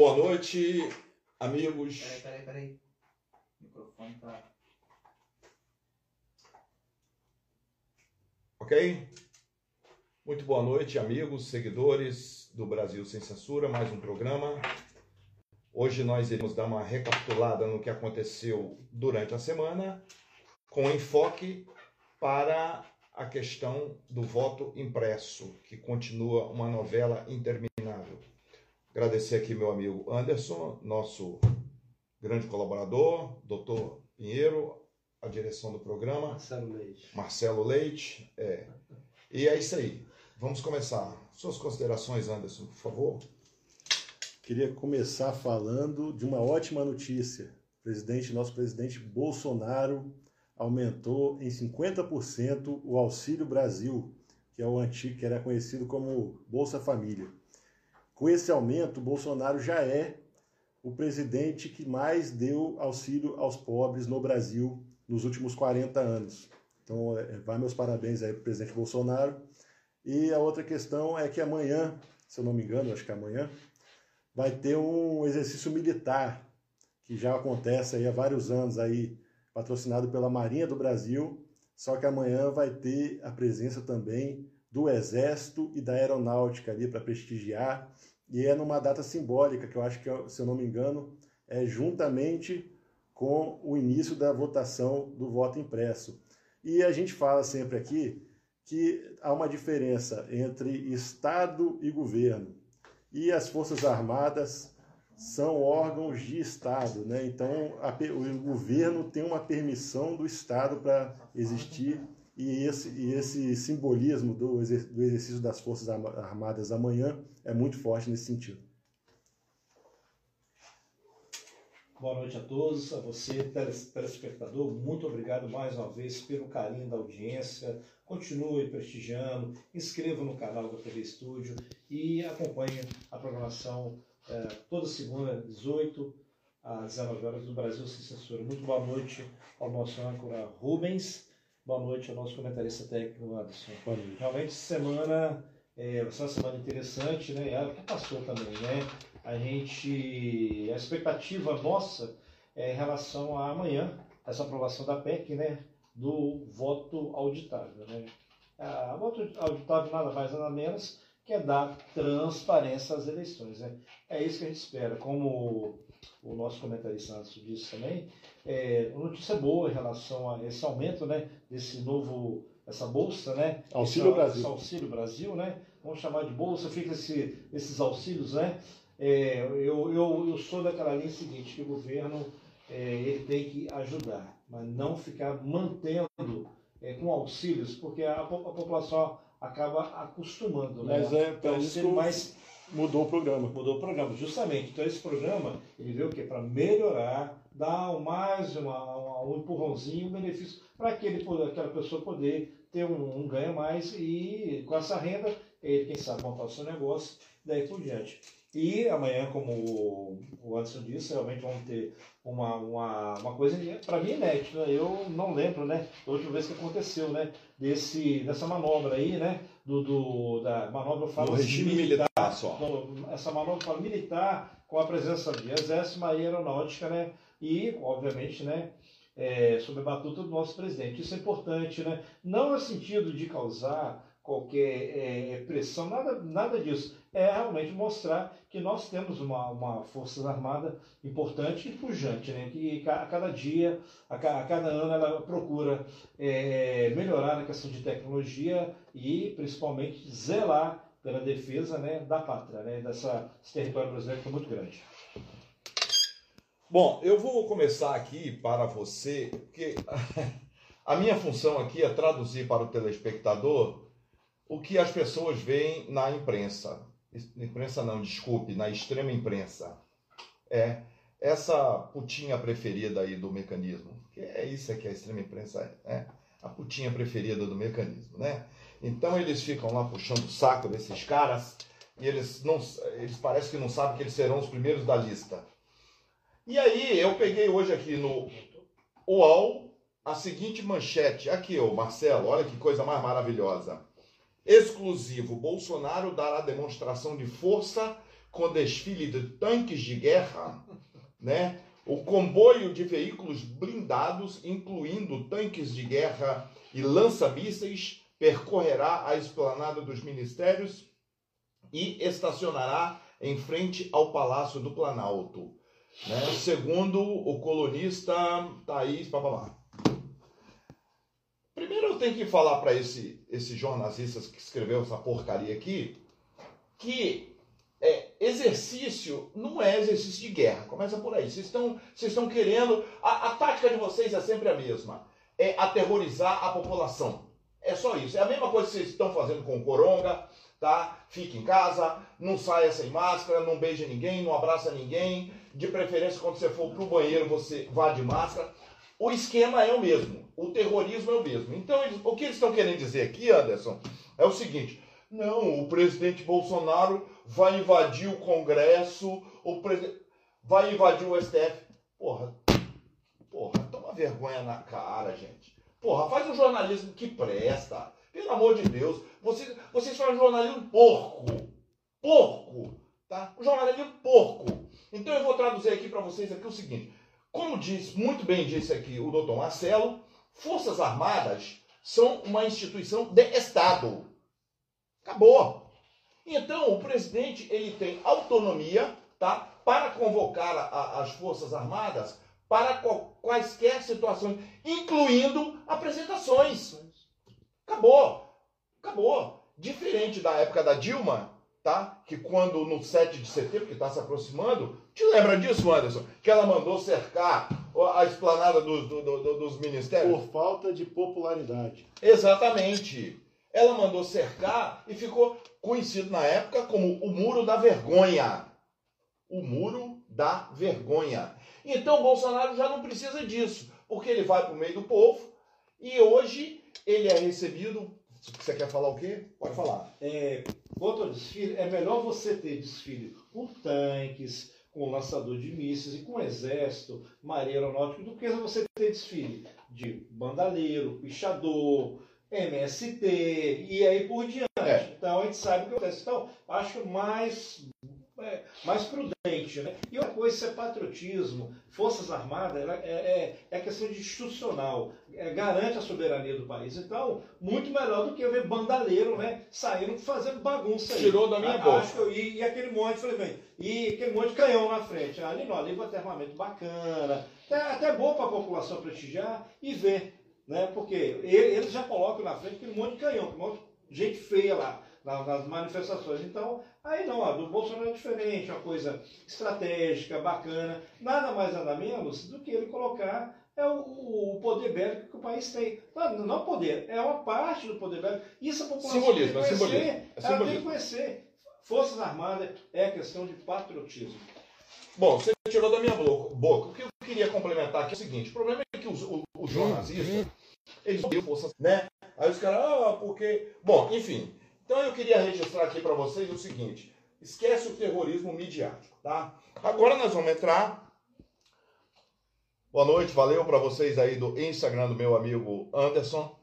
boa noite, amigos. Peraí, peraí, peraí. O microfone tá. Ok? Muito boa noite, amigos, seguidores do Brasil Sem Censura, mais um programa. Hoje nós iremos dar uma recapitulada no que aconteceu durante a semana, com enfoque para a questão do voto impresso, que continua uma novela interminável. Agradecer aqui meu amigo Anderson, nosso grande colaborador, doutor Pinheiro, a direção do programa. Marcelo Leite. Marcelo Leite. É. E é isso aí. Vamos começar. Suas considerações, Anderson, por favor. Queria começar falando de uma ótima notícia. O presidente, nosso presidente Bolsonaro aumentou em 50% o Auxílio Brasil, que é o antigo, que era conhecido como Bolsa Família. Com esse aumento, Bolsonaro já é o presidente que mais deu auxílio aos pobres no Brasil nos últimos 40 anos. Então, é, vai meus parabéns aí para o presidente Bolsonaro. E a outra questão é que amanhã, se eu não me engano, acho que é amanhã, vai ter um exercício militar que já acontece aí há vários anos aí, patrocinado pela Marinha do Brasil, só que amanhã vai ter a presença também do Exército e da Aeronáutica ali para prestigiar e é numa data simbólica, que eu acho que, se eu não me engano, é juntamente com o início da votação do voto impresso. E a gente fala sempre aqui que há uma diferença entre Estado e governo. E as Forças Armadas são órgãos de Estado, né? Então a, o governo tem uma permissão do Estado para existir e esse, e esse simbolismo do, do exercício das Forças Armadas amanhã é muito forte nesse sentido. Boa noite a todos, a você, telespectador. Muito obrigado mais uma vez pelo carinho da audiência. Continue prestigiando, inscreva no canal da TV Estúdio e acompanhe a programação é, toda segunda, 18 às 19 horas do Brasil Sem Censura. Muito boa noite ao nosso âncora Rubens Boa noite ao nosso comentarista técnico, Anderson. Realmente, semana é, vai ser uma semana interessante, né? É o que passou também, né? A gente, a expectativa nossa é em relação a amanhã, essa aprovação da PEC, né? Do voto auditável, né? A voto auditável nada mais nada menos que é dar transparência às eleições, né? É isso que a gente espera. Como o nosso comentarista antes disse também, é, uma notícia boa em relação a esse aumento, né, desse novo, essa bolsa, né, Auxílio esse, Brasil, esse Auxílio Brasil, né, vamos chamar de bolsa, fica esse, esses auxílios, né, é, eu, eu, eu sou daquela linha seguinte, que o governo é, ele tem que ajudar, mas não ficar mantendo é, com auxílios, porque a, a população acaba acostumando, né? Mas é então, isso mais mudou o programa. Mudou o programa, justamente. Então esse programa ele veio o quê? Para melhorar, dar mais uma, uma, um empurrãozinho, um benefício para aquela pessoa poder ter um, um ganho mais e com essa renda ele quem sabe montar o seu negócio daí por diante. E amanhã, como o Anderson disse, realmente vamos ter uma, uma, uma coisa, para mim, inédita. Eu não lembro, né, da última vez que aconteceu, né, desse, dessa manobra aí, né, do, do da manobra fala regime militar, militar só. essa manobra militar com a presença de exército, marinha aeronáutica, né, e, obviamente, né, é, sob a batuta do nosso presidente. Isso é importante, né, não no sentido de causar qualquer é, pressão, nada, nada disso. É realmente mostrar que nós temos uma, uma força armada importante e pujante, né? que a cada dia, a, a cada ano, ela procura é, melhorar na questão de tecnologia e principalmente zelar pela defesa né, da pátria, né, dessa, desse território brasileiro que é muito grande. Bom, eu vou começar aqui para você, porque a minha função aqui é traduzir para o telespectador o que as pessoas veem na imprensa. Imprensa não, desculpe, na extrema imprensa. É essa putinha preferida aí do mecanismo. Que é isso que a extrema imprensa é, é a putinha preferida do mecanismo, né? Então eles ficam lá puxando o saco desses caras e eles não eles parecem que não sabem que eles serão os primeiros da lista. E aí eu peguei hoje aqui no UOL a seguinte manchete, aqui ô Marcelo, olha que coisa mais maravilhosa exclusivo. Bolsonaro dará demonstração de força com desfile de tanques de guerra, né? O comboio de veículos blindados, incluindo tanques de guerra e lança-mísseis, percorrerá a esplanada dos ministérios e estacionará em frente ao Palácio do Planalto. Né? Segundo o colunista Thaís Papalá. Primeiro eu tenho que falar para esse, esse jornalista que escreveu essa porcaria aqui que é, exercício não é exercício de guerra. Começa por aí. Vocês estão, vocês estão querendo. A, a tática de vocês é sempre a mesma: é aterrorizar a população. É só isso. É a mesma coisa que vocês estão fazendo com o Coronga, tá? Fique em casa, não saia sem máscara, não beije ninguém, não abraça ninguém. De preferência, quando você for para o banheiro, você vá de máscara. O esquema é o mesmo. O terrorismo é o mesmo. Então, eles, o que eles estão querendo dizer aqui, Anderson, é o seguinte: não, o presidente Bolsonaro vai invadir o Congresso, o presidente vai invadir o STF. Porra, porra, toma vergonha na cara, gente. Porra, faz um jornalismo que presta. Pelo amor de Deus, vocês, vocês fazem jornalismo porco. Porco, tá? Um jornalismo porco. Então eu vou traduzir aqui para vocês aqui o seguinte. Como diz, muito bem disse aqui o doutor Marcelo, Forças Armadas são uma instituição de Estado. Acabou. Então, o presidente ele tem autonomia tá, para convocar a, a, as Forças Armadas para qual, quaisquer situações, incluindo apresentações. Acabou. Acabou. Diferente da época da Dilma, tá? Que quando no 7 de setembro, que está se aproximando, te lembra disso, Anderson? Que ela mandou cercar a esplanada do, do, do, dos ministérios? Por falta de popularidade. Exatamente. Ela mandou cercar e ficou conhecido na época como o Muro da Vergonha. O Muro da Vergonha. Então Bolsonaro já não precisa disso, porque ele vai para o meio do povo e hoje ele é recebido. Você quer falar o quê? Pode falar. É, quanto ao desfile, é melhor você ter desfile com tanques, com lançador de mísseis e com exército, marinha aeronáutica, do que você ter desfile de bandaleiro, pichador, MST e aí por diante. É. Então a gente sabe o que acontece. Então, acho mais, é, mais prudente. Né? E outra coisa, isso é patriotismo. Forças Armadas é, é, é questão de institucional, é, garante a soberania do país. Então, muito melhor do que ver bandaleiro né, saindo fazendo bagunça aí. Tirou da minha que, e, e, aquele monte, falei, bem, e aquele monte de canhão na frente. Ali não, ali vai ter armamento bacana. É até bom para a população prestigiar e ver né? Porque eles já colocam na frente aquele monte de canhão, um monte de gente feia lá nas manifestações. Então, aí não, a do Bolsonaro é diferente, uma coisa estratégica, bacana, nada mais nada menos do que ele colocar é o, o poder bélico que o país tem. Não, não poder, é uma parte do poder bélico. Isso a população simbolismo, tem que conhecer. É simbolismo. Ela simbolismo. tem que conhecer. Forças Armadas é questão de patriotismo. Bom, você tirou da minha boca. O que eu queria complementar aqui é o seguinte: o problema é que os, os, os jornalistas eles não força, né? Aí os caras, ah, porque. Bom, enfim. Então eu queria registrar aqui para vocês o seguinte: esquece o terrorismo midiático, tá? Agora nós vamos entrar. Boa noite, valeu para vocês aí do Instagram do meu amigo Anderson.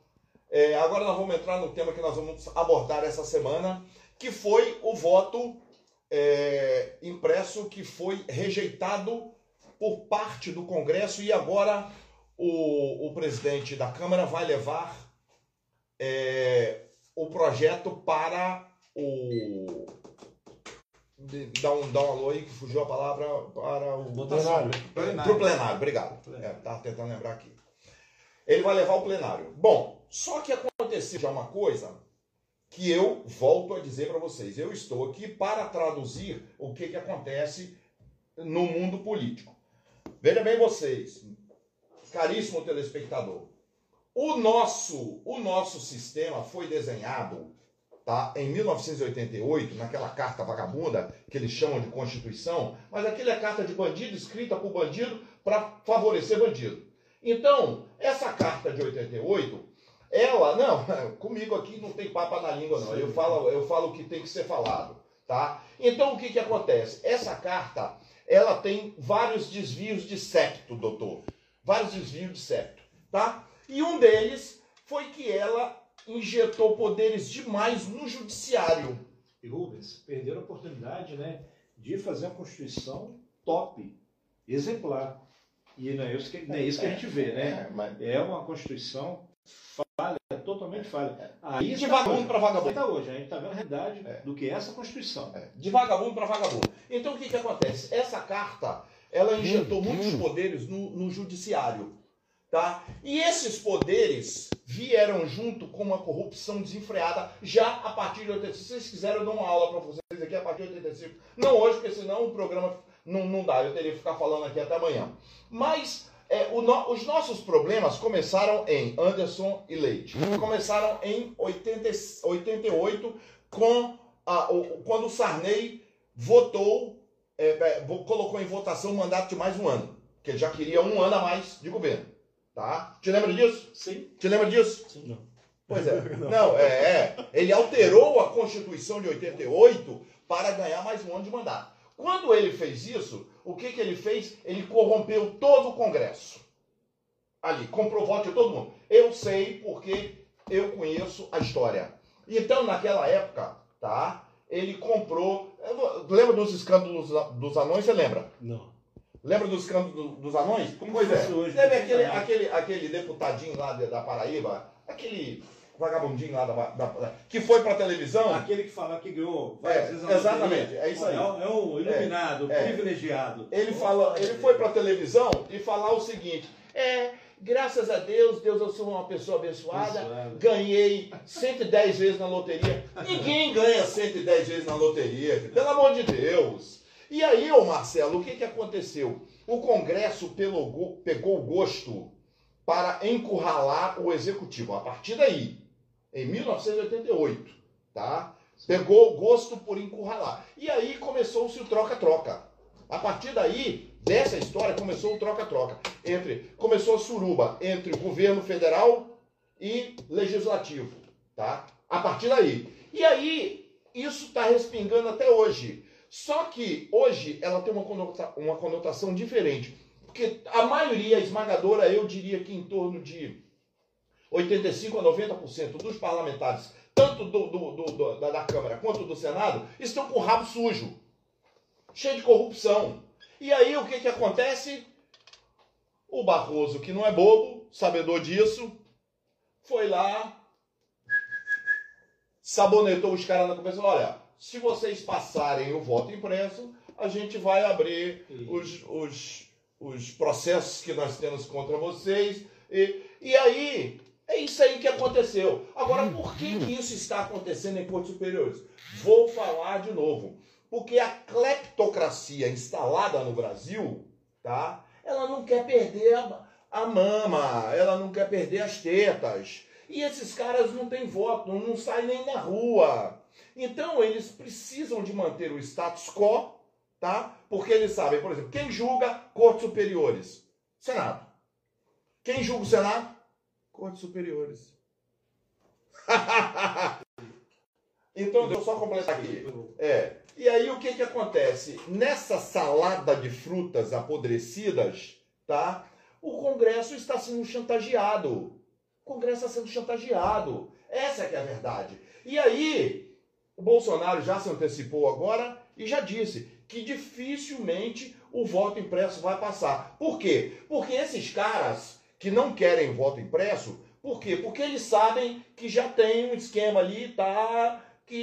É, agora nós vamos entrar no tema que nós vamos abordar essa semana, que foi o voto é, impresso que foi rejeitado por parte do Congresso e agora o, o presidente da Câmara vai levar é, o projeto para o. Dá um, dá um alô aí que fugiu a palavra para o plenário. Para o plenário, obrigado. Estava é, tentando lembrar aqui. Ele vai levar o plenário. Bom, só que aconteceu já uma coisa que eu volto a dizer para vocês. Eu estou aqui para traduzir o que, que acontece no mundo político. Veja bem vocês, caríssimo telespectador, o nosso, o nosso sistema foi desenhado tá, em 1988, naquela carta vagabunda que eles chamam de Constituição, mas aquilo é carta de bandido escrita por bandido para favorecer bandido. Então, essa carta de 88, ela, não, comigo aqui não tem papa na língua, não. Eu falo, eu falo o que tem que ser falado. Tá? Então, o que, que acontece? Essa carta, ela tem vários desvios de septo, doutor vários desvios de septo, tá? E um deles foi que ela injetou poderes demais no judiciário. E Rubens, perderam a oportunidade, né? de fazer uma Constituição top, exemplar. E não é isso que, não é isso que a gente vê, né? É uma Constituição falha, totalmente falha. Aí de vagabundo para vagabundo. Está hoje, a gente está vendo a realidade é. do que é essa Constituição. É. De vagabundo para vagabundo. Então o que, que acontece? Essa carta, ela injetou muitos poderes no, no judiciário. Tá? E esses poderes vieram junto com uma corrupção desenfreada já a partir de 85. Se vocês quiserem, eu dou uma aula para vocês aqui a partir de 85. Não hoje, porque senão o programa não, não dá, eu teria que ficar falando aqui até amanhã. Mas é, no, os nossos problemas começaram em Anderson e Leite. Começaram em 80, 88, com a, o, quando o Sarney votou, é, é, colocou em votação um mandato de mais um ano. Que ele já queria um ano a mais de governo. Tá? Te lembra disso? Sim. Te lembra disso? Sim. Não. Pois é. Não, não é, é. Ele alterou a Constituição de 88 para ganhar mais um ano de mandato. Quando ele fez isso, o que, que ele fez? Ele corrompeu todo o Congresso. Ali, comprou voto de todo mundo. Eu sei porque eu conheço a história. Então, naquela época, tá? Ele comprou. Lembra dos escândalos dos anões? Você lembra? Não. Lembra dos escândalos dos anões? Como pois é. Hoje, Teve aquele, aquele, aquele deputadinho lá da Paraíba, aquele vagabundinho lá da, da, da que foi pra televisão. Aquele que fala que ganhou é, Exatamente, é isso aí. É, é um iluminado, é, privilegiado. Ele, fala, ele foi pra televisão e falar o seguinte: é. Graças a Deus, Deus, eu sou uma pessoa abençoada. Ganhei 110 vezes na loteria. Ninguém ganha 110 vezes na loteria, pelo amor de Deus. E aí, ô Marcelo, o que, que aconteceu? O Congresso pegou, pegou gosto para encurralar o executivo. A partir daí, em 1988, tá? Pegou gosto por encurralar. E aí começou-se o troca-troca. A partir daí, dessa história, começou o troca-troca. Entre Começou a suruba entre o governo federal e legislativo. Tá? A partir daí. E aí, isso está respingando até hoje. Só que hoje ela tem uma conotação, uma conotação diferente. Porque a maioria esmagadora, eu diria que em torno de 85 a 90% dos parlamentares, tanto do, do, do, da, da Câmara quanto do Senado, estão com o rabo sujo, cheio de corrupção. E aí o que, que acontece? O Barroso, que não é bobo, sabedor disso, foi lá, sabonetou os caras na cabeça. Olha, se vocês passarem o voto impresso, a gente vai abrir os, os, os processos que nós temos contra vocês. E, e aí, é isso aí que aconteceu. Agora, por que, que isso está acontecendo em cortes superiores? Vou falar de novo. Porque a cleptocracia instalada no Brasil, tá? Ela não quer perder a, a mama, ela não quer perder as tetas. E esses caras não têm voto, não saem nem na rua. Então, eles precisam de manter o status quo, tá? Porque eles sabem, por exemplo, quem julga cortes superiores? Senado. Quem julga o Senado? Cortes superiores. então, deixa eu só completar aqui. É. E aí o que que acontece? Nessa salada de frutas apodrecidas, tá? O Congresso está sendo chantageado. O Congresso está sendo chantageado. Essa é que é a verdade. E aí, o Bolsonaro já se antecipou agora e já disse que dificilmente o voto impresso vai passar. Por quê? Porque esses caras que não querem voto impresso, por quê? Porque eles sabem que já tem um esquema ali, tá? Que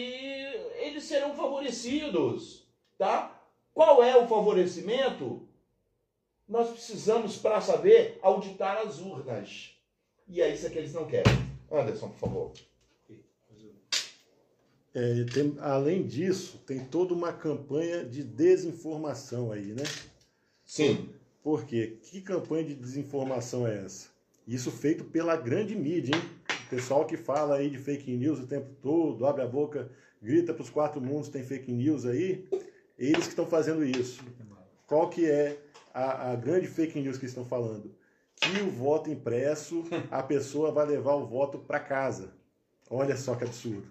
eles serão favorecidos, tá? Qual é o favorecimento? Nós precisamos, para saber, auditar as urnas. E é isso que eles não querem. Anderson, por favor. É, tem, além disso, tem toda uma campanha de desinformação aí, né? Sim. Por quê? Que campanha de desinformação é essa? Isso feito pela grande mídia, hein? Pessoal que fala aí de fake news o tempo todo, abre a boca, grita para os quatro mundos tem fake news aí, eles que estão fazendo isso. Qual que é a, a grande fake news que estão falando? Que o voto impresso, a pessoa vai levar o voto para casa. Olha só que absurdo.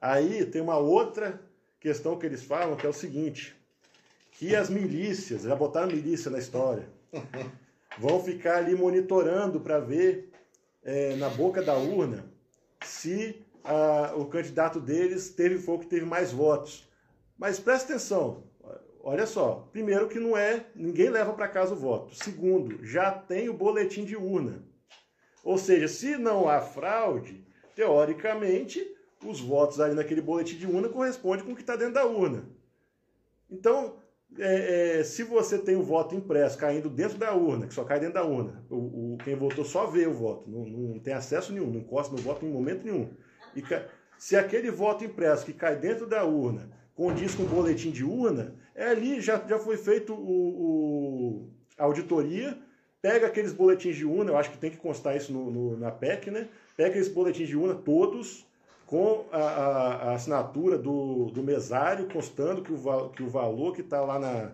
Aí tem uma outra questão que eles falam, que é o seguinte, que as milícias, já botaram milícia na história, vão ficar ali monitorando para ver é, na boca da urna se a, o candidato deles teve foi que teve mais votos. Mas presta atenção, Olha só, primeiro que não é, ninguém leva para casa o voto. Segundo, já tem o boletim de urna. Ou seja, se não há fraude, teoricamente, os votos ali naquele boletim de urna correspondem com o que está dentro da urna. Então, é, é, se você tem o voto impresso caindo dentro da urna, que só cai dentro da urna, o, o quem votou só vê o voto, não, não, tem acesso nenhum, não encosta no voto em momento nenhum. E se aquele voto impresso que cai dentro da urna condiz com o boletim de urna, é ali já, já foi feito o, o, a auditoria, pega aqueles boletins de urna, eu acho que tem que constar isso no, no, na PEC, né? Pega aqueles boletins de urna todos, com a, a, a, assinatura do, do mesário, constando que o, que o valor que está lá na,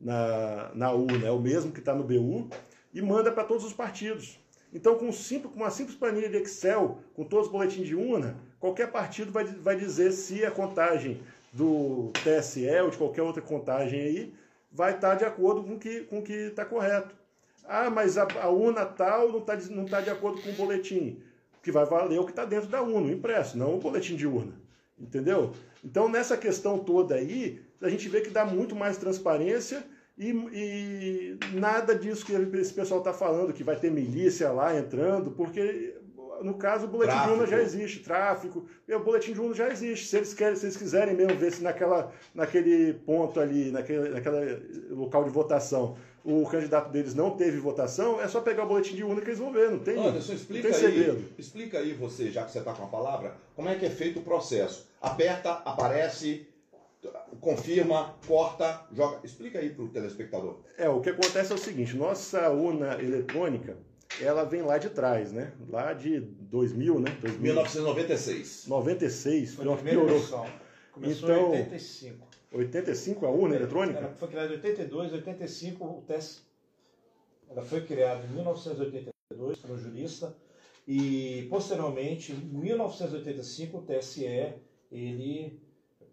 na, na urna é o mesmo que está no BU, e manda para todos os partidos. Então, com, simples, com uma simples planilha de Excel, com todos os boletins de urna, qualquer partido vai, vai dizer se a contagem do TSE ou de qualquer outra contagem aí vai estar tá de acordo com que, o com que está correto. Ah, mas a, a urna tal não está não tá de acordo com o boletim que vai valer o que está dentro da urna, o impresso, não o boletim de urna. Entendeu? Então, nessa questão toda aí, a gente vê que dá muito mais transparência e, e nada disso que esse pessoal está falando, que vai ter milícia lá entrando, porque no caso, o boletim tráfico. de urna já existe, tráfico, o boletim de urna já existe. Se eles, querem, se eles quiserem mesmo ver se naquela, naquele ponto ali, naquele, naquele local de votação, o candidato deles não teve votação, é só pegar o boletim de urna que eles vão ver, não tem, Anderson, explica não tem segredo. Aí, explica aí você, já que você está com a palavra, como é que é feito o processo. Aperta, aparece, confirma, corta, joga. Explica aí para o telespectador. É, o que acontece é o seguinte, nossa urna eletrônica, ela vem lá de trás, né? Lá de 2000, né? 2000. 1996. 96, foi uma piorou. Começou então, em 85. 85 a urna é, eletrônica? Ela foi criada em 82, 85 o teste. Ela foi criada em 1982 por um jurista e posteriormente, em 1985, o TSE ele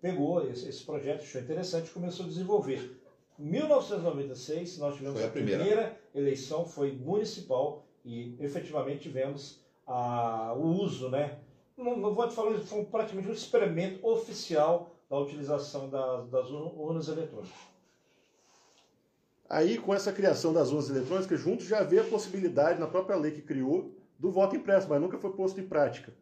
pegou esse, esse projeto, achou interessante e começou a desenvolver. Em 1996, nós tivemos a primeira. a primeira eleição, foi municipal, e efetivamente tivemos a, o uso, né? Não, não vou te falar, foi praticamente um experimento oficial da utilização das, das urnas eletrônicas. Aí, com essa criação das urnas eletrônicas, junto já havia a possibilidade, na própria lei que criou, do voto impresso, mas nunca foi posto em prática.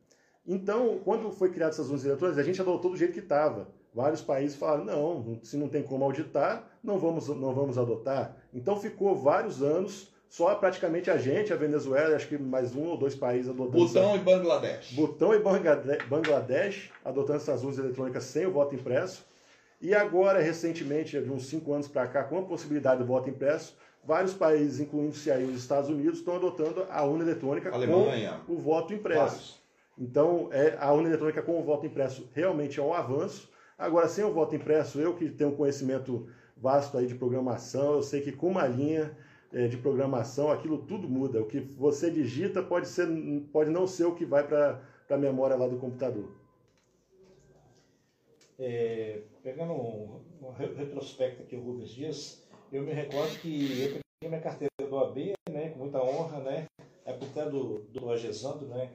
Então, quando foi criada essas urnas eletrônicas, a gente adotou do jeito que estava. Vários países falaram, não, se não tem como auditar, não vamos, não vamos adotar. Então, ficou vários anos só praticamente a gente, a Venezuela, acho que mais um ou dois países adotando. Butão e Bangladesh. Butão e Bangladesh adotando essas urnas eletrônicas sem o voto impresso. E agora, recentemente, de uns cinco anos para cá, com a possibilidade do voto impresso, vários países, incluindo-se aí os Estados Unidos, estão adotando a urna eletrônica Alemanha. com o voto impresso. Vários. Então, é, a urna eletrônica com o voto impresso realmente é um avanço. Agora, sem o voto impresso, eu que tenho um conhecimento vasto aí de programação, eu sei que com uma linha de programação, aquilo tudo muda. O que você digita pode, ser, pode não ser o que vai para a memória lá do computador. É, pegando um, um, retrospecto aqui, o Rubens Dias, eu me recordo que eu peguei minha carteira do AB, né, com muita honra, né, até do, do Agesando, né,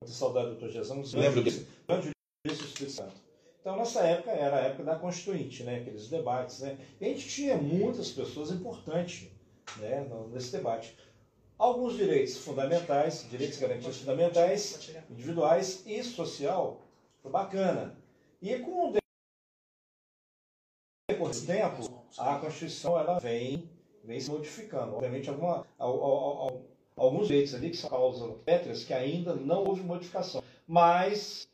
muita saudade do Dr. Gesando. Lembro disso. Grande Espírito Santo. Então, nessa época, era a época da Constituinte, né, aqueles debates, né, e a gente tinha muitas pessoas importantes né, nesse debate. Alguns direitos fundamentais, direitos e garantias fundamentais, individuais e social, bacana. E com o decorrer do tempo, a Constituição ela vem, vem se modificando. Obviamente, alguma, alguns direitos ali que são causas pétreas que ainda não houve modificação. Mas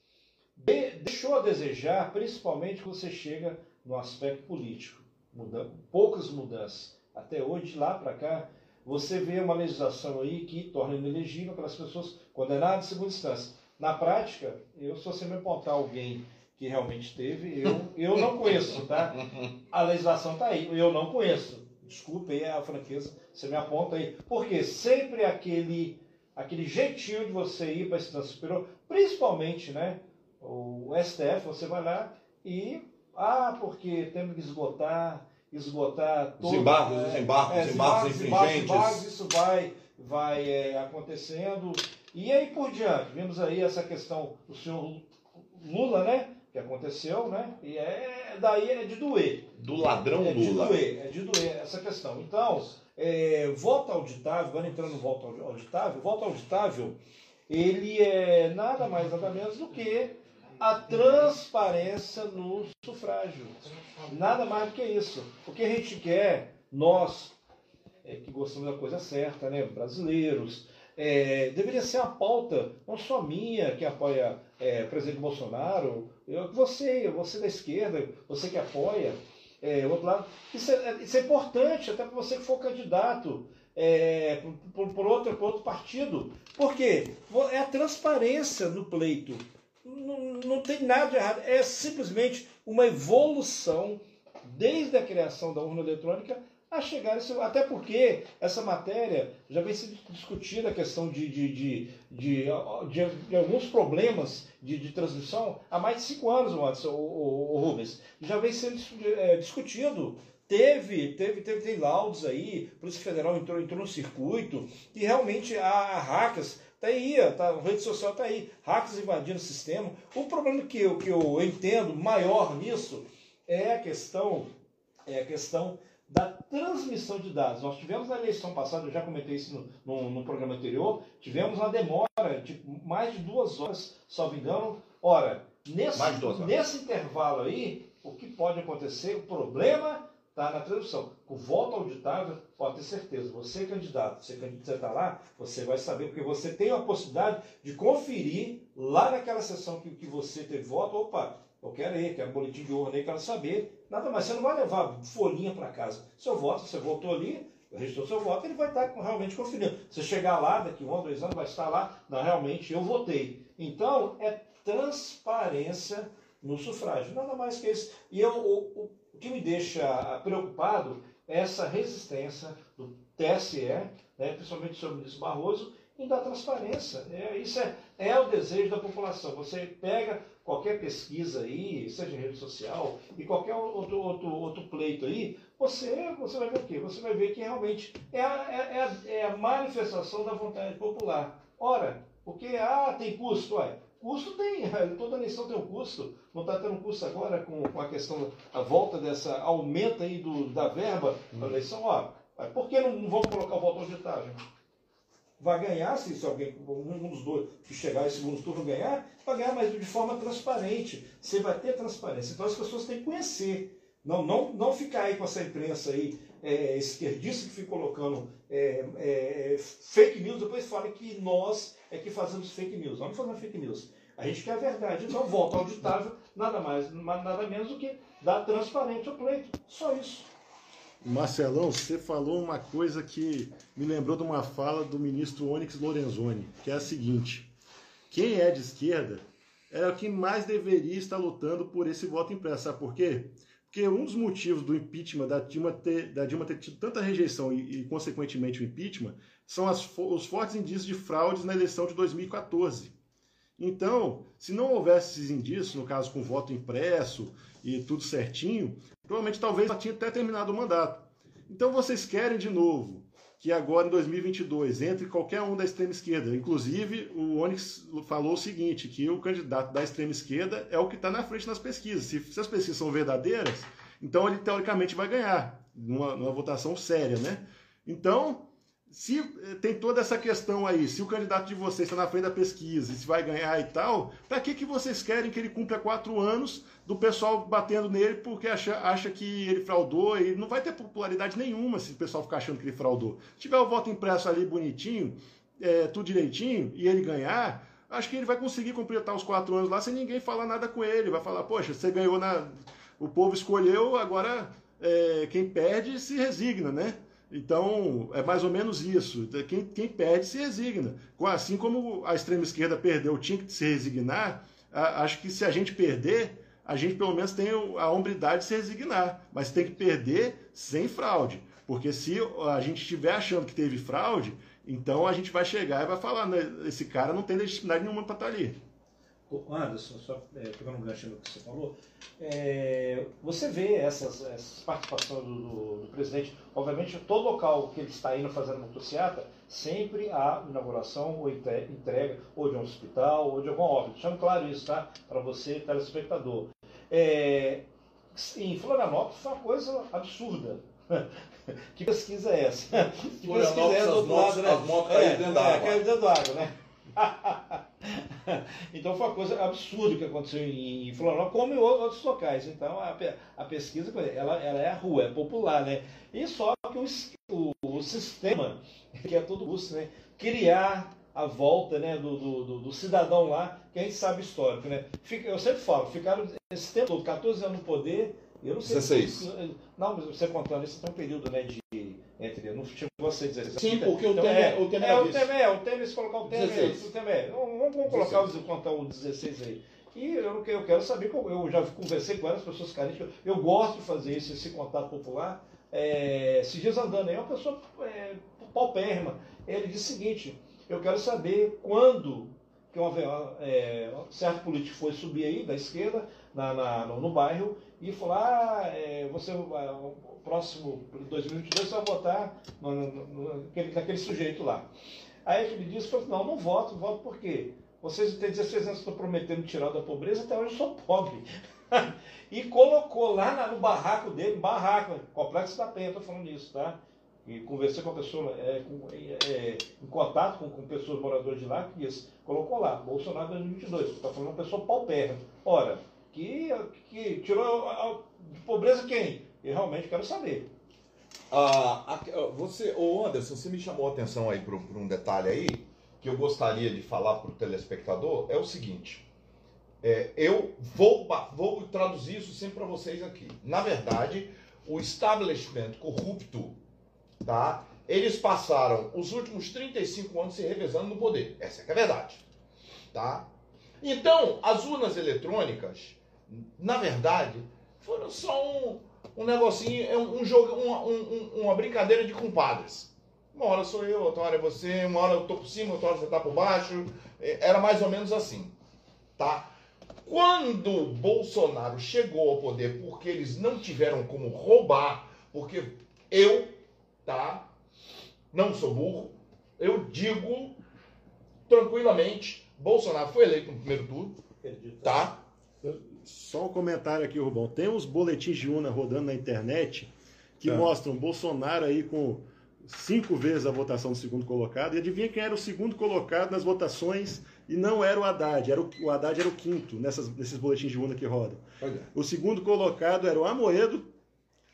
deixou a desejar, principalmente quando você chega no aspecto político. Muda, poucas mudanças até hoje, lá para cá, você vê uma legislação aí que torna inelegível aquelas pessoas condenadas em segunda instância. Na prática, eu se me apontar alguém que realmente teve, eu, eu não conheço, tá? A legislação está aí, eu não conheço. Desculpe aí a franqueza, você me aponta aí. Porque sempre aquele, aquele jeitinho de você ir para a instância superior, principalmente, né? O STF, você vai lá e, ah, porque temos que esgotar esgotar todos os embargos, é, os embargos, é, embargos, infringentes. Embargos, isso vai, vai é, acontecendo. E aí por diante, vimos aí essa questão do senhor Lula, né? que aconteceu, né? E é daí é de doer. Do ladrão é Lula. de doer, é de doer essa questão. Então, é, voto auditável, agora entrando no voto auditável, voto auditável, ele é nada mais nada menos do que a transparência no sufrágio. Nada mais do que isso. O que a gente quer, nós, é, que gostamos da coisa certa, né, brasileiros, é, deveria ser uma pauta, não só minha, que apoia é, o presidente Bolsonaro, eu, você, você da esquerda, você que apoia, é, outro lado. Isso é, isso é importante, até para você que for candidato é, por, por, outro, por outro partido. Por quê? É a transparência no pleito. Não, tem nada de errado. É simplesmente uma evolução desde a criação da urna eletrônica a chegar esse, até porque essa matéria já vem sendo discutida a questão de, de, de, de, alguns problemas de, transmissão há mais de cinco anos, o, o, Rubens. Já vem sendo é, discutido. Teve, teve, teve, tem laudos aí, a Polícia Federal entrou, entrou no circuito, e realmente a hackers Tá aí, tá, a rede social está aí, hackers invadindo o sistema. O problema que eu, que eu entendo maior nisso é a questão, é a questão da transmissão de dados. Nós tivemos na eleição passada, eu já comentei isso no, no, no programa anterior, tivemos uma demora de mais de duas horas, só me engano. Ora, nesse, nesse intervalo aí, o que pode acontecer, o problema está na transmissão. Com voto auditável, pode ter certeza, você é candidato, você está lá, você vai saber, porque você tem a possibilidade de conferir lá naquela sessão que, que você teve voto, opa, eu quero ir, quero boletim de urna aí, quero saber. Nada mais, você não vai levar folhinha para casa. Seu voto, você votou ali, registrou seu voto, ele vai estar realmente conferindo. Você chegar lá, daqui um dois anos, vai estar lá, não, realmente eu votei. Então, é transparência no sufrágio, nada mais que isso. E eu, o, o que me deixa preocupado é essa resistência do TSE, né, principalmente sobre o ministro Barroso, em dar transparência. É, isso é, é o desejo da população. Você pega qualquer pesquisa aí, seja em rede social, e qualquer outro, outro, outro pleito aí, você, você vai ver o quê? Você vai ver que realmente é a, é, a, é a manifestação da vontade popular. Ora, o que? Ah, tem custo, ué. Custo tem, toda eleição tem um custo. Não está tendo custo agora com, com a questão, a volta dessa, aumento aí do, da verba da eleição. Ó, por que não, não vamos colocar o voto auditável? vai ganhar, se, se alguém, um dos dois que chegar em segundo turno ganhar, vai ganhar, mas de forma transparente. Você vai ter transparência. Então as pessoas têm que conhecer. Não, não, não ficar aí com essa imprensa aí é, esquerdista que fica colocando é, é, fake news, depois fala que nós é que fazemos fake news. Vamos fazer fake news. A gente quer a verdade. Então, voto auditável, nada mais, nada menos do que dar transparente ao pleito. Só isso. Marcelão, você falou uma coisa que me lembrou de uma fala do ministro Onyx Lorenzoni, que é a seguinte: quem é de esquerda é o que mais deveria estar lutando por esse voto impresso. Sabe por quê? Porque um dos motivos do impeachment, da Dilma ter, da Dilma ter tido tanta rejeição e, e consequentemente, o impeachment, são as, os fortes indícios de fraudes na eleição de 2014. Então, se não houvesse esses indícios, no caso com voto impresso e tudo certinho, provavelmente talvez já tinha até terminado o mandato. Então vocês querem de novo que agora em 2022 entre qualquer um da extrema esquerda. Inclusive, o Onyx falou o seguinte, que o candidato da extrema esquerda é o que está na frente nas pesquisas. Se, se, as pesquisas são verdadeiras, então ele teoricamente vai ganhar numa, numa votação séria, né? Então, se eh, tem toda essa questão aí, se o candidato de vocês está na frente da pesquisa e se vai ganhar e tal, para que, que vocês querem que ele cumpra quatro anos do pessoal batendo nele porque acha, acha que ele fraudou e não vai ter popularidade nenhuma se o pessoal ficar achando que ele fraudou. Se tiver o voto impresso ali bonitinho, é, tudo direitinho, e ele ganhar, acho que ele vai conseguir completar os quatro anos lá sem ninguém falar nada com ele. Vai falar, poxa, você ganhou na. O povo escolheu, agora é, quem perde se resigna, né? Então, é mais ou menos isso. Quem, quem perde se resigna. Assim como a extrema esquerda perdeu, tinha que se resignar, acho que se a gente perder, a gente pelo menos tem a hombridade de se resignar. Mas tem que perder sem fraude. Porque se a gente estiver achando que teve fraude, então a gente vai chegar e vai falar: né, esse cara não tem legitimidade nenhuma para estar tá ali. Anderson, só é, pegando um gancho no que você falou, é, você vê essas, essas participações do, do, do, presidente, obviamente todo local que ele está indo fazendo motocicleta, sempre há inauguração ou entrega, ou de um hospital, ou de alguma obra. Deixando claro isso, tá? Para você, telespectador. É, em Florianópolis foi uma coisa absurda. que pesquisa é essa? Que pesquisa é essa do outro lado, né? As motos é, dentro da é, água. dentro da água, né? então foi uma coisa absurda que aconteceu em, Florianópolis, como em outros locais. Então a, a pesquisa ela, ela é a rua, é popular, né? E só que o, o, o sistema, que é todo custo, né? Criar a volta né, do, do, do, cidadão lá, que a gente sabe histórico. Né? Fica, eu sempre falo, ficaram esse tempo todo, 14 anos no poder, eu não sei. 16. Se, não, você contando, isso tem um período né, de. Entre, não chegou a ser 16. Sim, porque então, o Temer é, o Temer é, é o Temer, é, o Temer, se colocar o Temer, 16. o Temer. Vamos, vamos colocar o, contar o 16 aí. E eu, eu quero saber, eu já conversei com várias pessoas carentes, eu, eu gosto de fazer isso, esse contato popular. É, esses dias andando aí, uma pessoa é, paupérrima. Ele disse o seguinte: eu quero saber quando que uma, é, um certo político foi subir aí da esquerda na, na no, no, bairro e falar, ah, é, você o próximo 2022 vai votar no, no, naquele, naquele sujeito lá. Aí ele disse, falou, não, não voto, voto por quê? Vocês têm 16 anos estão prometendo tirar da pobreza, até hoje eu sou pobre. e colocou lá no barraco dele, barraco, complexo da penha, estou falando isso, tá? E conversei com a pessoa, é, com, é, é, em contato com, com pessoas moradoras de lá, que disse, colocou lá, Bolsonaro 2022, está falando uma pessoa paupérrima. Ora, que, que tirou a, de pobreza quem? Eu realmente quero saber. Ah, você, ô Anderson, você me chamou a atenção aí para um detalhe aí, que eu gostaria de falar para o telespectador, é o seguinte. É, eu vou, vou traduzir isso sempre para vocês aqui. Na verdade, o establishment corrupto tá? Eles passaram os últimos 35 anos se revezando no poder. Essa é a verdade, tá? Então, as urnas eletrônicas, na verdade, foram só um, um negocinho, é um, um jogo, uma, um, uma brincadeira de compadres. Uma hora sou eu, outra hora é você, uma hora eu tô por cima, outra hora você tá por baixo. É, era mais ou menos assim, tá? Quando Bolsonaro chegou ao poder, porque eles não tiveram como roubar, porque eu tá? Não sou burro. Eu digo tranquilamente, Bolsonaro foi eleito no primeiro turno, tá? Só um comentário aqui, Rubão. Tem uns boletins de urna rodando na internet que tá. mostram Bolsonaro aí com cinco vezes a votação do segundo colocado. E adivinha quem era o segundo colocado nas votações e não era o Haddad. Era o, o Haddad era o quinto nessas, nesses boletins de urna que rodam. Olha. O segundo colocado era o Amoedo,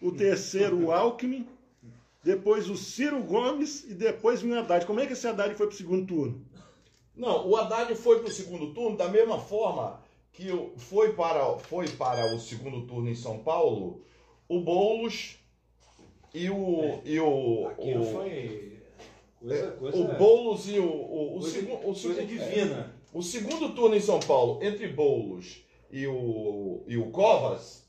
o terceiro o Alckmin depois o Ciro Gomes e depois o Haddad. Como é que esse Haddad foi para o segundo turno? Não, o Haddad foi para o segundo turno da mesma forma que foi para, foi para o segundo turno em São Paulo o Boulos e o. É, e o, o foi. Coisa, é, coisa, o Boulos e o. O, o, coisa, segu, o coisa divina. É, o segundo turno em São Paulo, entre Boulos e o, e o Covas,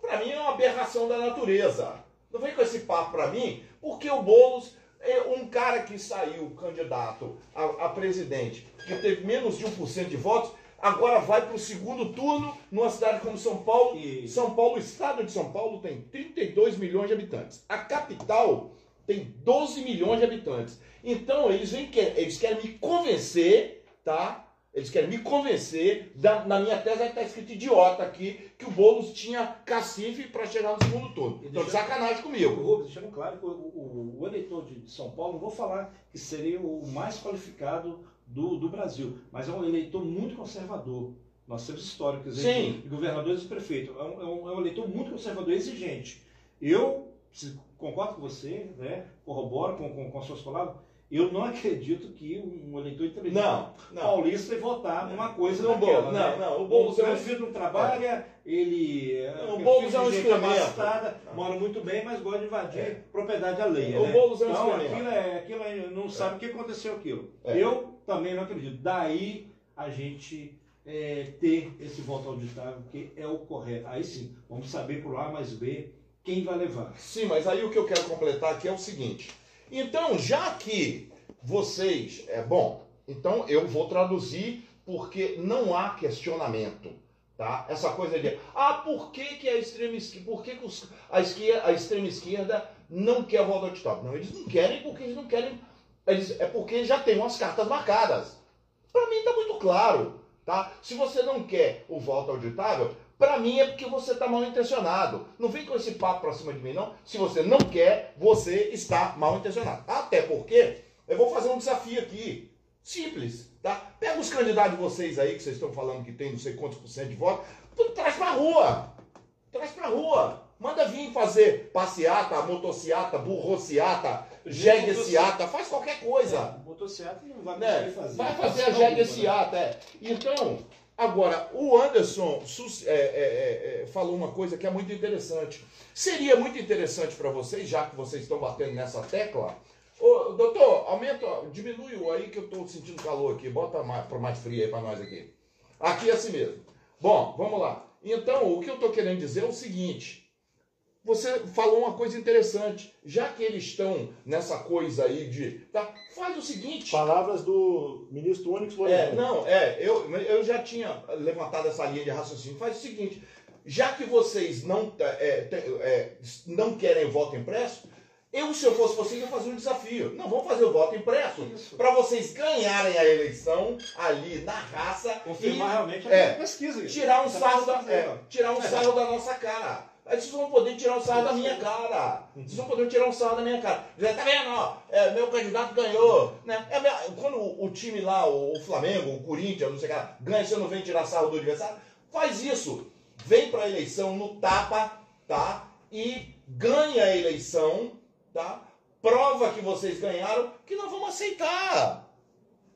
para mim é uma aberração da natureza. Não vem com esse papo para mim, porque o Boulos é um cara que saiu candidato a, a presidente, que teve menos de 1% de votos, agora vai para o segundo turno numa cidade como São Paulo. E... São Paulo, o estado de São Paulo tem 32 milhões de habitantes. A capital tem 12 milhões de habitantes. Então eles, vêm, eles querem me convencer, tá? Eles querem me convencer, da, na minha tese está escrito idiota aqui, que o Boulos tinha cacife para chegar no segundo turno. Então, de sacanagem comigo. Rubens, deixando claro que o, o, o, eleitor de São Paulo, não vou falar que seria o mais qualificado do, do Brasil, mas é um eleitor muito conservador. Nós temos históricos de governadores e prefeitos. É um, é, um, é um eleitor muito conservador, exigente. Eu concordo com você, né, corroboro com, com, com as suas palavras, eu não acredito que um eleitor inteligente não, não. paulista vai votar numa coisa não, daquela, não, né? não, o Boulos o meu filho não trabalha, é. ele não, o Boulos é um experimento. mora muito bem, mas gosta de invadir é. propriedade alheia. O né? Boulos é um então, aquilo é, aquilo é, não sabe é. o que aconteceu aquilo. É. Eu também não acredito. Daí a gente é, ter esse voto auditável, que é o correto. Aí sim, vamos saber por A mais B quem vai levar. Sim, mas aí o que eu quero completar aqui é o seguinte. Então, já que vocês, é bom, então eu vou traduzir porque não há questionamento. Tá? Essa coisa de, ah, por que, que a extrema esquerda, por que, que os, a, esquerda, a extrema esquerda não quer ao ditado? Não, eles não querem porque eles não querem, é porque já tem umas cartas marcadas. Para mim está muito claro. Tá? Se você não quer o voto auditável, para mim é porque você está mal intencionado. Não vem com esse papo para cima de mim, não. Se você não quer, você está mal intencionado. Até porque eu vou fazer um desafio aqui. Simples, tá? Pega os candidatos de vocês aí, que vocês estão falando que tem não sei quantos por cento de voto, traz pra rua. Traz pra rua. Manda vir fazer passeata, motociata, burrociata, jegueciata, faz qualquer coisa. É, motociata não vai né? fazer. Vai fazer a jegueciata, é. Então, agora, o Anderson é, é, é, falou uma coisa que é muito interessante. Seria muito interessante para vocês, já que vocês estão batendo nessa tecla, Ô, doutor, aumenta, diminui o aí que eu estou sentindo calor aqui. Bota mais, para mais frio aí para nós aqui. Aqui é assim mesmo. Bom, vamos lá. Então, o que eu estou querendo dizer é o seguinte. Você falou uma coisa interessante. Já que eles estão nessa coisa aí de. Tá, faz o seguinte. Palavras do ministro Onyx Lorenzoni. É, não, é, eu, eu já tinha levantado essa linha de raciocínio. Faz o seguinte. Já que vocês não, é, é, não querem voto impresso, eu, se eu fosse vocês, ia fazer um desafio. Não, vamos fazer o voto impresso para vocês ganharem a eleição ali na raça. Confirmar e, realmente a é, pesquisa. Tirar um, sarro da, é, tirar um sarro da nossa cara. Aí vocês vão poder tirar um sarro da minha cara. Vocês vão poder tirar um sarro da minha cara. Já tá vendo, ó, é, meu candidato ganhou. Né? É, quando o, o, time lá, o, o, Flamengo, o Corinthians, não sei o que, ganha, você não vem tirar sarro do adversário? Faz isso. Vem para a eleição no tapa, tá? E ganha a eleição tá? Prova que vocês ganharam, que nós vamos aceitar.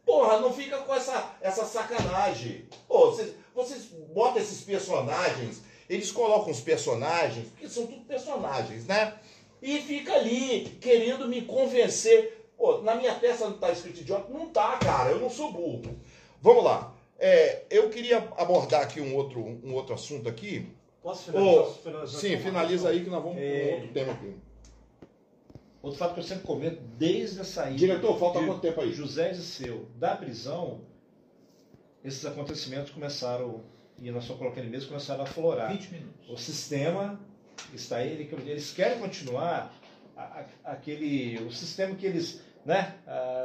Porra, não fica com essa, essa sacanagem. Pô, vocês, vocês botam esses personagens, eles colocam os personagens, porque são tudo personagens, né? E fica ali querendo me convencer. Pô, na minha testa não tá escrito idiota? Não tá, cara, eu não sou burro. Vamos lá. É, eu queria abordar aqui um outro, um outro assunto aqui. Posso finalizar? Oh, finalizar sim, finaliza aí que nós vamos é... para um outro tema aqui. Outro fato que eu sempre comento, desde a saída. Diretor, falta de quanto tempo aí? José de Seu da prisão, esses acontecimentos começaram, e nós só colocando mesmo, começaram a aflorar. 20 minutos. O sistema está aí, eles querem continuar aquele. o sistema que eles. né?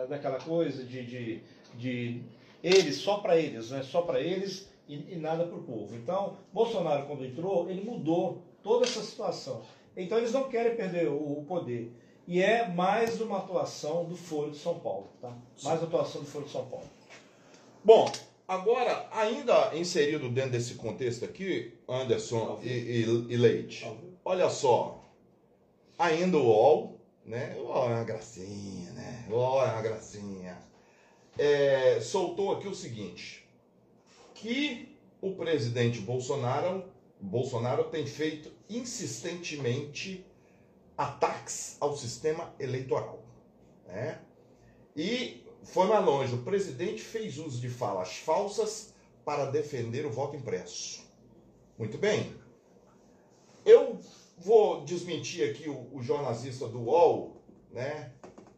daquela coisa de, de, de eles, só para eles, né? Só para eles e, e nada para o povo. Então, Bolsonaro, quando entrou, ele mudou toda essa situação. Então, eles não querem perder o, o poder. E é mais uma atuação do Foro de São Paulo, tá? Mais uma atuação do Foro de São Paulo. Bom, agora, ainda inserido dentro desse contexto aqui, Anderson e, e, e, Leite, olha só, ainda o UOL, né? O UOL é uma gracinha, né? O UOL é uma gracinha. É, soltou aqui o seguinte, que o presidente Bolsonaro, Bolsonaro tem feito insistentemente ataques ao sistema eleitoral. Né? E foi mais longe, o presidente fez uso de falas falsas para defender o voto impresso. Muito bem. Eu vou desmentir aqui o, o jornalista do UOL, né?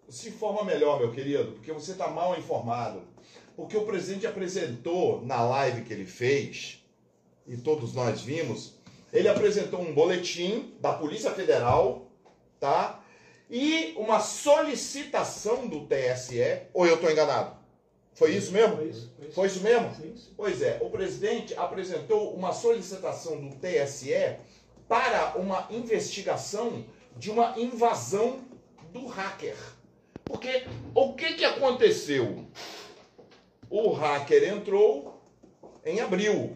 Se informa melhor, meu querido, porque você está mal informado. Porque o presidente apresentou na live que ele fez, e todos nós vimos, ele apresentou um boletim da Polícia Federal tá? E uma solicitação do TSE, ou eu estou enganado? Foi isso mesmo? Foi isso, foi isso. Foi isso mesmo? Sim, sim. Pois é, o presidente apresentou uma solicitação do TSE para uma investigação de uma invasão do hacker. Porque o que, que aconteceu? O hacker entrou em abril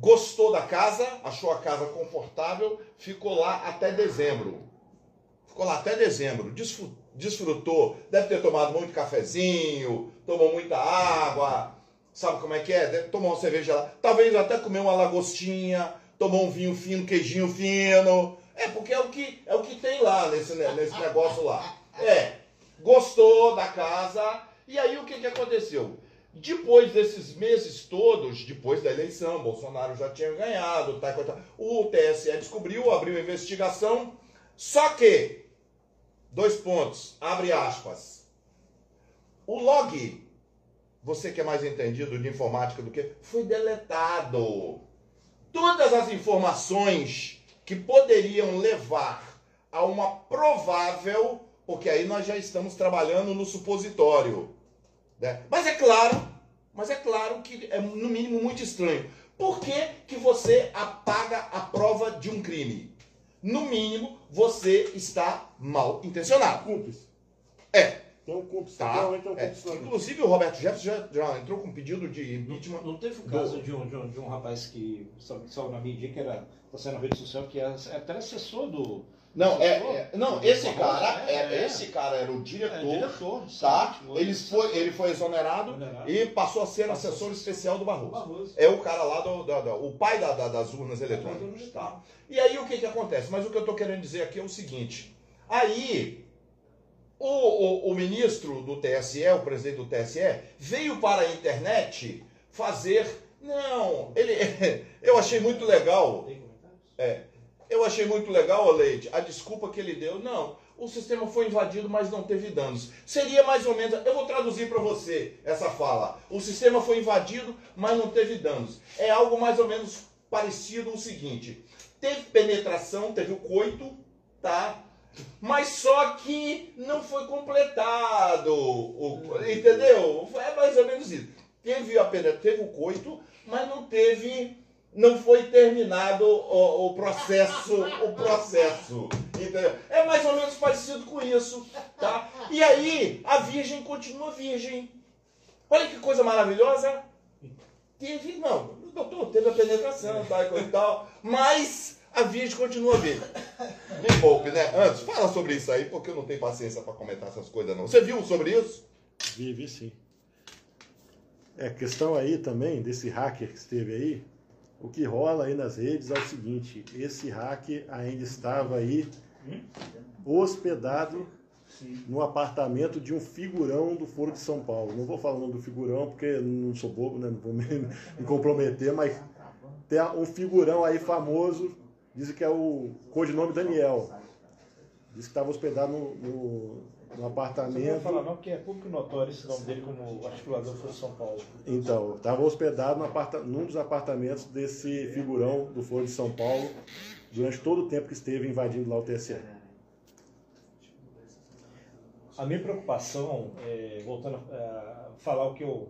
gostou da casa, achou a casa confortável, ficou lá até dezembro. Ficou lá até dezembro, desfrutou, deve ter tomado muito cafezinho, tomou muita água, sabe como é que é? Deve tomar uma cerveja lá, talvez até comer uma lagostinha, tomou um vinho fino, queijinho fino. É, porque é o que, é o que tem lá nesse, nesse negócio lá. É, gostou da casa, e aí o que, que aconteceu? Depois desses meses todos, depois da eleição, Bolsonaro já tinha ganhado, tá, o TSE descobriu, abriu investigação, só que, dois pontos, abre aspas, o log você que é mais entendido de informática do que, foi deletado. Todas as informações que poderiam levar a uma provável, porque aí nós já estamos trabalhando no supositório. Né? Mas é claro, mas é claro que é no mínimo muito estranho. Por que, que você apaga a prova de um crime? No mínimo, você está mal intencionado. Cúmplice. É, Tem um cúmplice. Tá. Um É, cúmplice lá dentro. inclusive o Roberto Jefferson já, já entrou com pedido de impeachment. Não teve o caso de um, de, um, de um rapaz que só, só na mídia que era está sendo na rede social que é até assessor do Não, é, é- não, do esse cara, né? é, É. esse cara era o diretor, é, diretor, tá? Ele foi, ele foi exonerado Exonerado. e passou a ser assessor especial do Barroso. Barroso. É o cara lá do, da- da- o pai da- da- das urnas eletrônicas, tá? E aí o que que acontece? Mas o que eu tô querendo dizer aqui é o seguinte: aí o, o, o ministro do TSE, o presidente do TSE, veio para a internet fazer. Não, ele, eu achei muito legal Tem comentários? é, eu achei muito legal, Leite, a desculpa que ele deu. Não, o sistema foi invadido, mas não teve danos. Seria mais ou menos, eu vou traduzir para você essa fala. O sistema foi invadido, mas não teve danos. É algo mais ou menos parecido o seguinte: teve penetração, teve o coito, tá? Mas só que não foi completado, o- entendeu? É mais ou menos isso. Teve a teve o coito, mas não teve não foi terminado o, o processo, o processo, entendeu? É mais ou menos parecido com isso, tá? E aí, a virgem continua virgem. Olha que coisa maravilhosa. Teve, não, doutor, teve a penetração, tá, e coisa e tal, mas a virgem continua virgem. Me poupe, né? Antes, fala sobre isso aí, porque eu não tenho paciência para comentar essas coisas, não. Você viu sobre isso? Vi, vi sim. É, a questão aí também desse hacker que esteve aí, o que rola aí nas redes é o seguinte, esse hacker ainda estava aí hospedado no apartamento de um figurão do Foro de São Paulo. Não vou falar o nome do figurão porque não sou bobo, né? Não vou me, me comprometer, mas tem um figurão aí famoso, diz que é o codinome Daniel. Diz que estava hospedado no, no, no não apartamento. vai falar não, porque é público notório esse nome dele como articulador foi São Paulo. Então, estava hospedado no aparta- num dos apartamentos desse figurão do Foro de São Paulo durante todo o tempo que esteve invadindo lá o TSE. A minha preocupação, é, voltando a falar o que eu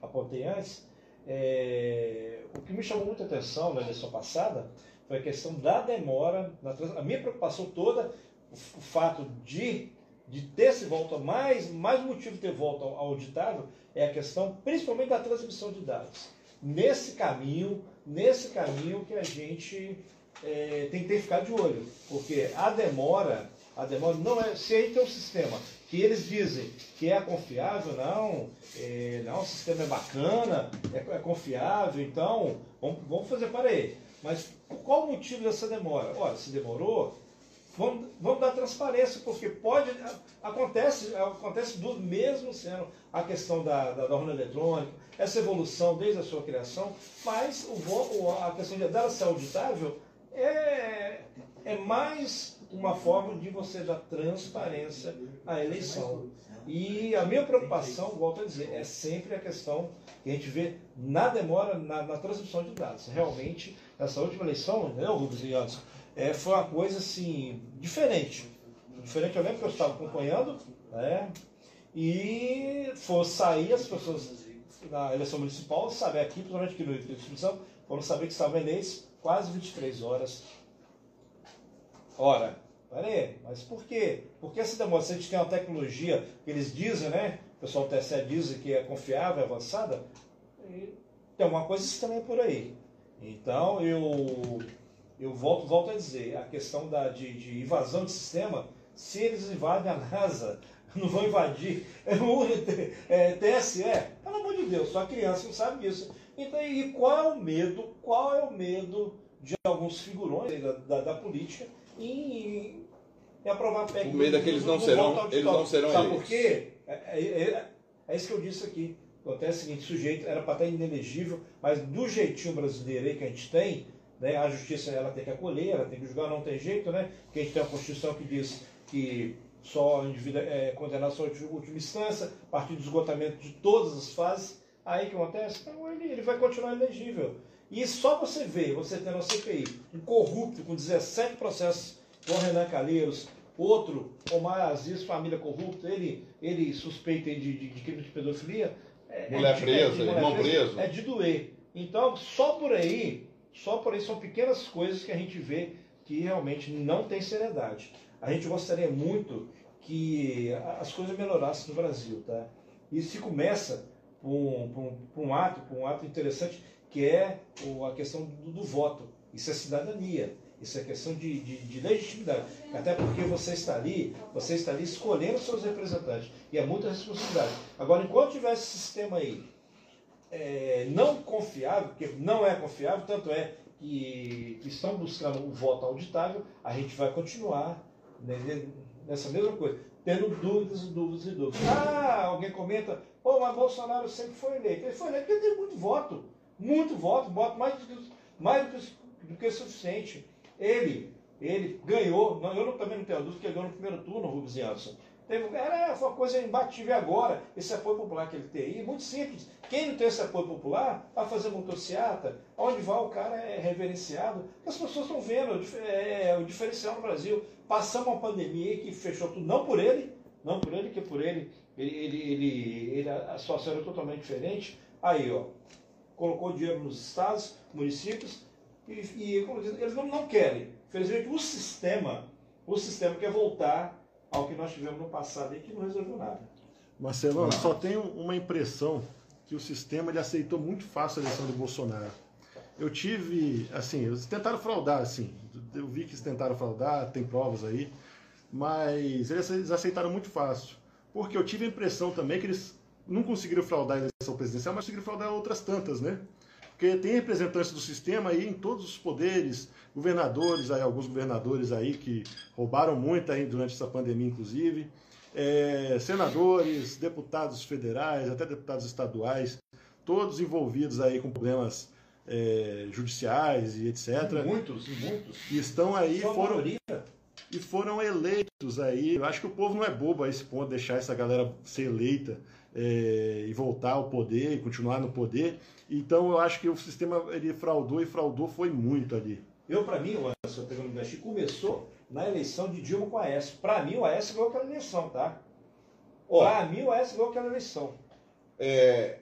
apontei antes, é, o que me chamou muita atenção na eleição passada foi a questão da demora. Na, a minha preocupação toda, o, o fato de, de ter se volta, mais, mais motivo de ter volta ao, auditável, é a questão principalmente da transmissão de dados. Nesse caminho, nesse caminho que a gente é, tem que ter que ficar de olho, porque a demora, a demora não é. Se aí tem um sistema que eles dizem que é confiável, não, é, não, o sistema é bacana, é, é confiável, então vamos, vamos fazer para ele. Mas qual o motivo dessa demora? Olha, se demorou, vamos, vamos dar transparência, porque pode. Acontece, acontece do mesmo sendo a questão da, da, da urna eletrônica, essa evolução desde a sua criação, mas o, a questão de dela ser auditável é, é mais uma forma de você dar transparência à eleição. E a minha preocupação, volto a dizer, é sempre a questão que a gente vê na demora na, na transmissão de dados. Realmente, essa última eleição, né, Rubens e Anderson, é, foi uma coisa assim, diferente. Diferente, eu lembro que eu estava acompanhando, né? E for sair as pessoas na eleição municipal, saber aqui, principalmente aqui no Espírito Santo, foram saber que estavam eleitos quase 23 horas. Ora, peraí, mas por quê? Por que essa demora? Se a gente tem uma tecnologia que eles dizem, né? O pessoal do TSE diz que é confiável, avançada, e tem alguma coisa estranha por aí. Então, eu, eu volto, volto a dizer, a questão da, de, de invasão de sistema, se eles invadem a NASA, não vão invadir o é, TSE, pelo amor de Deus, só criança não sabe disso. Então, e qual é o medo, qual é o medo de alguns figurões da, da, da política em, em aprovar PEC? O medo é que eles não no serão- eles não serão Sabe eleitos. por quê? É, é- é- é isso que eu disse aqui. Acontece o seguinte, o sujeito era para estar inelegível, mas do jeitinho brasileiro aí que a gente tem, né, a justiça ela tem que acolher, ela tem que julgar, não tem jeito, né? Porque a gente tem uma Constituição que diz que só indivíduo, é, condenado só de última instância, a partir do esgotamento de todas as fases, aí que acontece? Então ele, ele vai continuar elegível. E só você ver, você tendo a CPI, um corrupto com 17 processos com Renan Calheiros, outro, Omar Aziz, família corrupta, ele, ele suspeita de, de, de crime de pedofilia. É, mulher é presa, irmão preso. É de doer. Então, só por aí, só por aí são pequenas coisas que a gente vê que realmente não tem seriedade. A gente gostaria muito que as coisas melhorassem no Brasil, tá? Isso se começa por um, um, ato, por um ato interessante, que é a questão do, do voto. Isso é cidadania. Isso é questão de, de, de, legitimidade. Até porque você está ali, você está ali escolhendo seus representantes. E é muita responsabilidade. Agora, enquanto tiver esse sistema aí é, não confiável, porque não é confiável, tanto é que estão buscando o voto auditável, a gente vai continuar né, nessa mesma coisa, tendo dúvidas, dúvidas e dúvidas. Ah, alguém comenta, pô, mas Bolsonaro sempre foi eleito. Ele foi eleito porque tem muito voto, muito voto, voto mais do que, mais do que, suficiente. Ele, ele ganhou, eu também não tenho dúvida que ele ganhou no primeiro turno, Rubens Janssen. Era, uma coisa imbatível agora, esse apoio popular que ele tem aí, muito simples. Quem não tem esse apoio popular, vai fazer motocicleta, onde vai o cara é reverenciado. As pessoas estão vendo é, é, o diferencial no Brasil. Passamos uma pandemia que fechou tudo, não por ele, não por ele, que por ele, ele, ele, ele, ele a situação era totalmente diferente. Aí, ó, colocou dinheiro nos estados, municípios, e, e eles não, não querem. Infelizmente, o sistema, o sistema quer voltar ao que nós tivemos no passado e que não resolveu nada. Marcelão, não. só tenho uma impressão que o sistema ele aceitou muito fácil a eleição do Bolsonaro. Eu tive, assim, eles tentaram fraudar, assim, eu vi que eles tentaram fraudar, tem provas aí, mas eles aceitaram muito fácil. Porque eu tive a impressão também que eles não conseguiram fraudar a eleição presidencial, mas conseguiram fraudar outras tantas, né? Porque tem representantes do sistema aí em todos os poderes, governadores, aí, alguns governadores aí que roubaram muito aí durante essa pandemia, inclusive, é, senadores, deputados federais, até deputados estaduais, todos envolvidos aí com problemas é, judiciais e etc. Muitos, muitos. E estão aí, foram, e foram eleitos aí. Eu acho que o povo não é bobo a esse ponto, deixar essa galera ser eleita é, e voltar ao poder e continuar no poder. Então eu acho que o sistema ele fraudou e fraudou foi muito ali. Eu, para mim, o Anderson pegando me começou na eleição de Dilma com a Aécio. Para mim, o Aécio ganhou aquela eleição, tá? Para mim, o Aécio ganhou aquela eleição. É,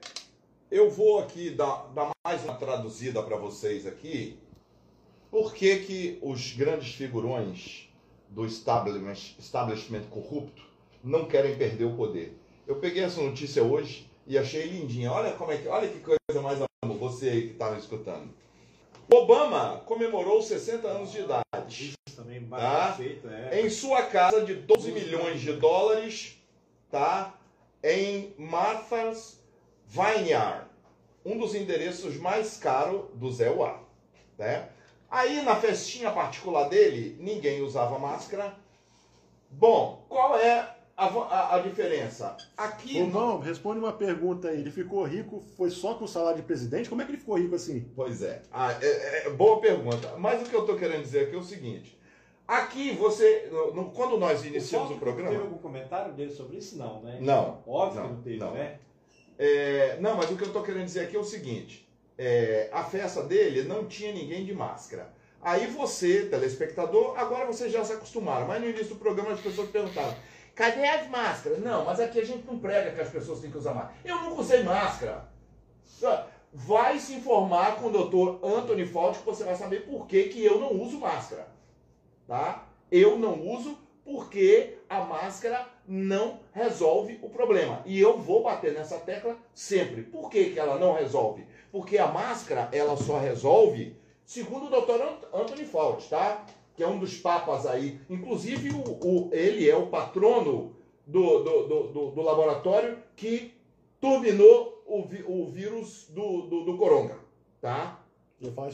eu vou aqui dar, dar mais uma traduzida para vocês aqui. Por que, que os grandes figurões do establishment, establishment corrupto não querem perder o poder? Eu peguei essa notícia hoje e achei lindinha. Olha como é que, olha que coisa mais amor, você aí que estava escutando. Obama comemorou 60 anos de idade. Isso também tá? feito, é. Em sua casa de 12 milhões de dólares, tá? Em Martha's Vineyard, um dos endereços mais caros do Zé Uá, né? Aí na festinha particular dele, ninguém usava máscara. Bom, qual é a, a, a, diferença. Aqui. Irmão, responde uma pergunta aí. Ele ficou rico, foi só com o salário de presidente? Como é que ele ficou rico assim? Pois é. Ah, é, é boa pergunta. Mas o que eu estou querendo dizer aqui é o seguinte. Aqui você, no, quando nós iniciamos o, o programa. Teve algum comentário dele sobre isso? Não, né? Não. Óbvio não, que não teve, não. né? É, não, mas o que eu estou querendo dizer aqui é o seguinte: é, a festa dele não tinha ninguém de máscara. Aí você, telespectador, agora vocês já se acostumaram. Mas no início do programa as pessoas perguntaram: Cadê as máscaras? Não, mas aqui a gente não prega que as pessoas têm que usar máscara. Eu nunca usei máscara. Vai se informar com o doutor Anthony Fauci que você vai saber por que, que eu não uso máscara. Tá? Eu não uso porque a máscara não resolve o problema. E eu vou bater nessa tecla sempre. Por que, que ela não resolve? Porque a máscara, ela só resolve, segundo o doutor Anthony Fauci, tá? Que é um dos papas aí. Inclusive, o, o ele é o patrono do, do, do, do laboratório que turbinou o, o vírus do, do, do coronga. Tá?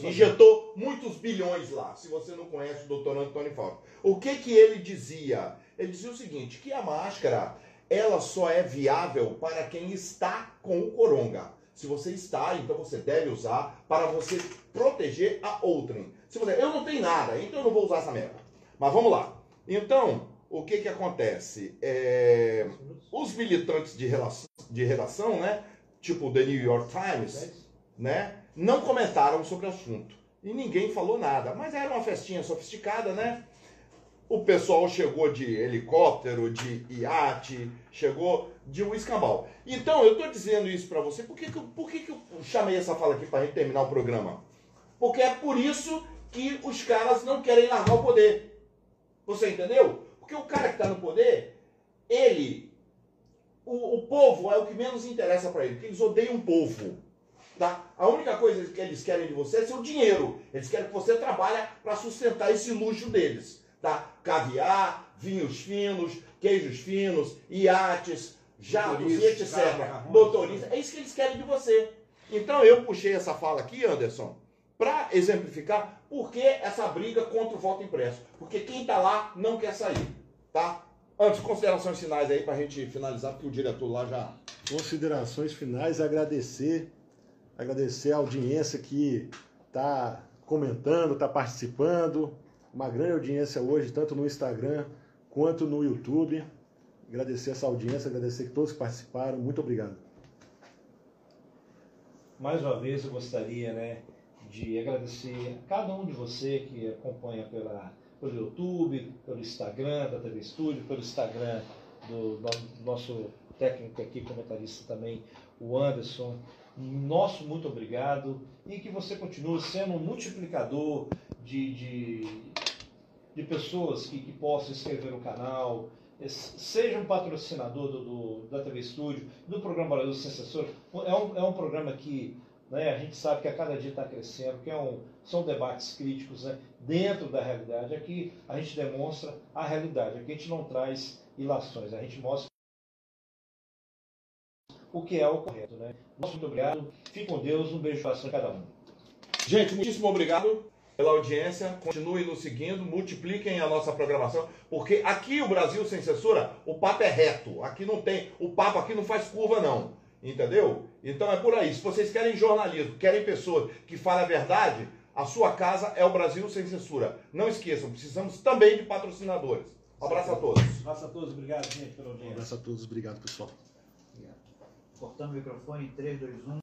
Injetou muitos bilhões lá. Se você não conhece o doutor Antônio Fauci. O que, que ele dizia? Ele dizia o seguinte: que a máscara ela só é viável para quem está com o coronga. Se você está, então você deve usar para você proteger a outrem. Se você, eu não tenho nada, então eu não vou usar essa merda. Mas vamos lá. Então, o que que acontece? É, os militantes de, relação, de redação, né, tipo The New York Times, né, não comentaram sobre o assunto. E ninguém falou nada. Mas era uma festinha sofisticada, né? O pessoal chegou de helicóptero, de iate, chegou de um escambau. Então, eu estou dizendo isso para você, por que, que, por que, que eu chamei essa fala aqui para a gente terminar o programa? Porque é por isso que os caras não querem largar o poder. Você entendeu? Porque o cara que está no poder, ele. O, o povo é o que menos interessa para ele, porque eles odeiam o povo. Tá? A única coisa que eles querem de você é seu dinheiro. Eles querem que você trabalhe para sustentar esse luxo deles tá? Caviar, vinhos finos, queijos finos, iates, jatos e etc. Motorista. É isso que eles querem de você. Então eu puxei essa fala aqui, Anderson, para exemplificar por que essa briga contra o voto impresso. Porque quem está lá não quer sair, tá? Antes, considerações finais aí para a gente finalizar, porque o diretor lá já. Considerações finais, agradecer, agradecer a audiência que está comentando, está participando, uma grande audiência hoje, tanto no Instagram quanto no YouTube. Agradecer essa audiência, agradecer a todos que participaram. Muito obrigado. Mais uma vez eu gostaria né, de agradecer a cada um de você que acompanha pela, pelo YouTube, pelo Instagram da TV Estúdio, pelo Instagram do, do nosso técnico aqui, comentarista também, o Anderson. Nosso muito obrigado e que você continue sendo um multiplicador de, de, de pessoas que, que possam inscrever no canal, seja um patrocinador do, do, da TV Estúdio, do programa Brasil Sem Censura. É um, é um programa que né, a gente sabe que a cada dia está crescendo, que é um, são debates críticos né, dentro da realidade. Aqui a gente demonstra a realidade, aqui a gente não traz ilações, a gente mostra o que é o correto. Né? Muito obrigado, fique com Deus, um beijo para cada um. Gente, muitíssimo obrigado pela audiência, continue nos seguindo, multipliquem a nossa programação, porque aqui o Brasil sem censura, o papo é reto, aqui não tem, o papo aqui não faz curva não, entendeu? Então é por aí, se vocês querem jornalismo, querem pessoas que falem a verdade, a sua casa é o Brasil sem censura. Não esqueçam, precisamos também de patrocinadores. Um abraço a todos. Um abraço a todos, obrigado gente pela audiência. Um abraço a todos, obrigado pessoal. Obrigado. Cortando o microfone em 3, 2, 1.